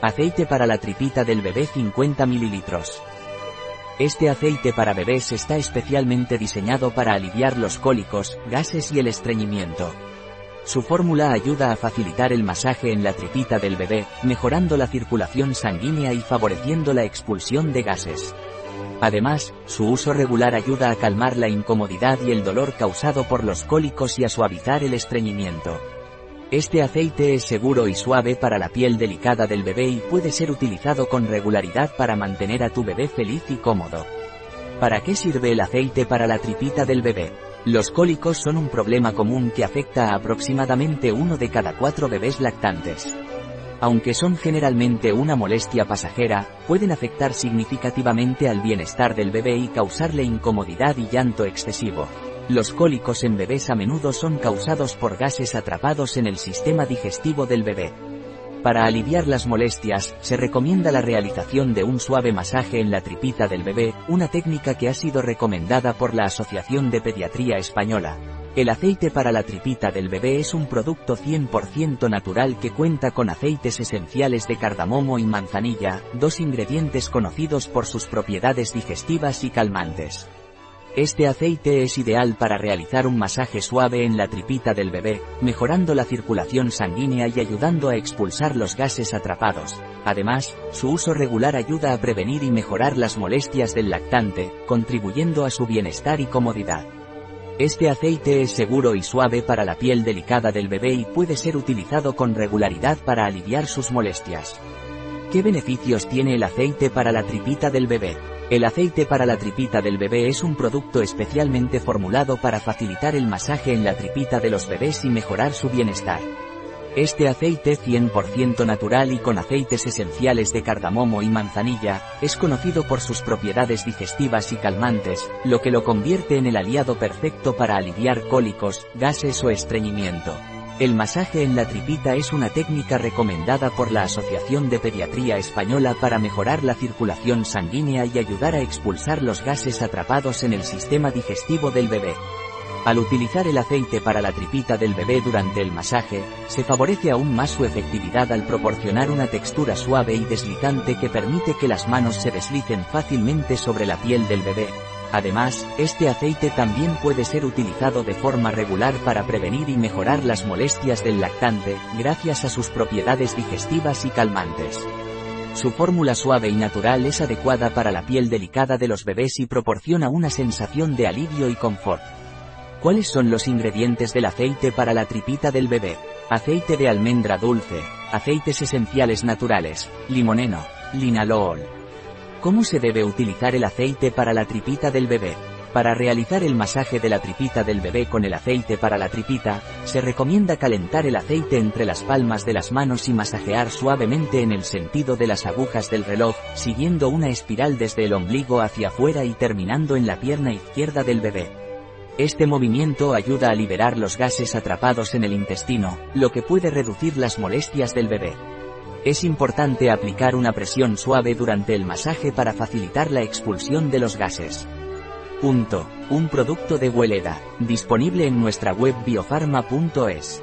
Aceite para la tripita del bebé 50 ml. Este aceite para bebés está especialmente diseñado para aliviar los cólicos, gases y el estreñimiento. Su fórmula ayuda a facilitar el masaje en la tripita del bebé, mejorando la circulación sanguínea y favoreciendo la expulsión de gases. Además, su uso regular ayuda a calmar la incomodidad y el dolor causado por los cólicos y a suavizar el estreñimiento. Este aceite es seguro y suave para la piel delicada del bebé y puede ser utilizado con regularidad para mantener a tu bebé feliz y cómodo. ¿Para qué sirve el aceite para la tripita del bebé? Los cólicos son un problema común que afecta a aproximadamente uno de cada cuatro bebés lactantes aunque son generalmente una molestia pasajera, pueden afectar significativamente al bienestar del bebé y causarle incomodidad y llanto excesivo. Los cólicos en bebés a menudo son causados por gases atrapados en el sistema digestivo del bebé. Para aliviar las molestias, se recomienda la realización de un suave masaje en la tripita del bebé, una técnica que ha sido recomendada por la Asociación de Pediatría Española. El aceite para la tripita del bebé es un producto 100% natural que cuenta con aceites esenciales de cardamomo y manzanilla, dos ingredientes conocidos por sus propiedades digestivas y calmantes. Este aceite es ideal para realizar un masaje suave en la tripita del bebé, mejorando la circulación sanguínea y ayudando a expulsar los gases atrapados. Además, su uso regular ayuda a prevenir y mejorar las molestias del lactante, contribuyendo a su bienestar y comodidad. Este aceite es seguro y suave para la piel delicada del bebé y puede ser utilizado con regularidad para aliviar sus molestias. ¿Qué beneficios tiene el aceite para la tripita del bebé? El aceite para la tripita del bebé es un producto especialmente formulado para facilitar el masaje en la tripita de los bebés y mejorar su bienestar. Este aceite 100% natural y con aceites esenciales de cardamomo y manzanilla, es conocido por sus propiedades digestivas y calmantes, lo que lo convierte en el aliado perfecto para aliviar cólicos, gases o estreñimiento. El masaje en la tripita es una técnica recomendada por la Asociación de Pediatría Española para mejorar la circulación sanguínea y ayudar a expulsar los gases atrapados en el sistema digestivo del bebé. Al utilizar el aceite para la tripita del bebé durante el masaje, se favorece aún más su efectividad al proporcionar una textura suave y deslizante que permite que las manos se deslicen fácilmente sobre la piel del bebé. Además, este aceite también puede ser utilizado de forma regular para prevenir y mejorar las molestias del lactante, gracias a sus propiedades digestivas y calmantes. Su fórmula suave y natural es adecuada para la piel delicada de los bebés y proporciona una sensación de alivio y confort. ¿Cuáles son los ingredientes del aceite para la tripita del bebé? Aceite de almendra dulce, aceites esenciales naturales, limoneno, linalool. ¿Cómo se debe utilizar el aceite para la tripita del bebé? Para realizar el masaje de la tripita del bebé con el aceite para la tripita, se recomienda calentar el aceite entre las palmas de las manos y masajear suavemente en el sentido de las agujas del reloj, siguiendo una espiral desde el ombligo hacia afuera y terminando en la pierna izquierda del bebé. Este movimiento ayuda a liberar los gases atrapados en el intestino, lo que puede reducir las molestias del bebé. Es importante aplicar una presión suave durante el masaje para facilitar la expulsión de los gases. Punto. Un producto de Hueleda, disponible en nuestra web biofarma.es.